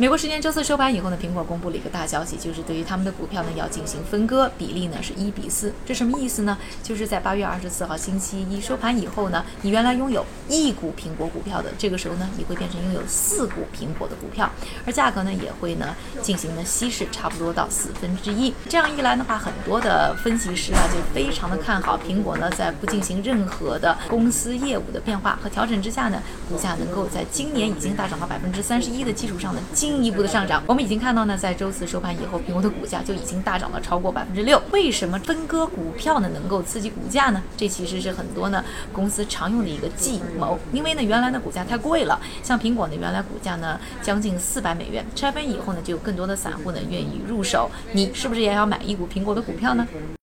美国时间周四收盘以后呢，苹果公布了一个大消息，就是对于他们的股票呢要进行分割，比例呢是一比四。这什么意思呢？就是在八月二十四号星期一收盘以后呢，你原来拥有一股苹果股票的，这个时候呢，你会变成拥有四股苹果的股票，而价格呢也会呢进行呢稀释，差不多到四分之一。这样一来的话，很多的分析师啊就非常的看好苹果呢，在不进行任何的公司业务的变化和调整之下呢，股价能够在今年已经大涨到百分之三十一的基础上呢进。进一步的上涨，我们已经看到呢，在周四收盘以后，苹果的股价就已经大涨了超过百分之六。为什么分割股票呢能够刺激股价呢？这其实是很多呢公司常用的一个计谋。因为呢原来的股价太贵了，像苹果呢原来股价呢将近四百美元，拆分以后呢就有更多的散户呢愿意入手。你是不是也要买一股苹果的股票呢？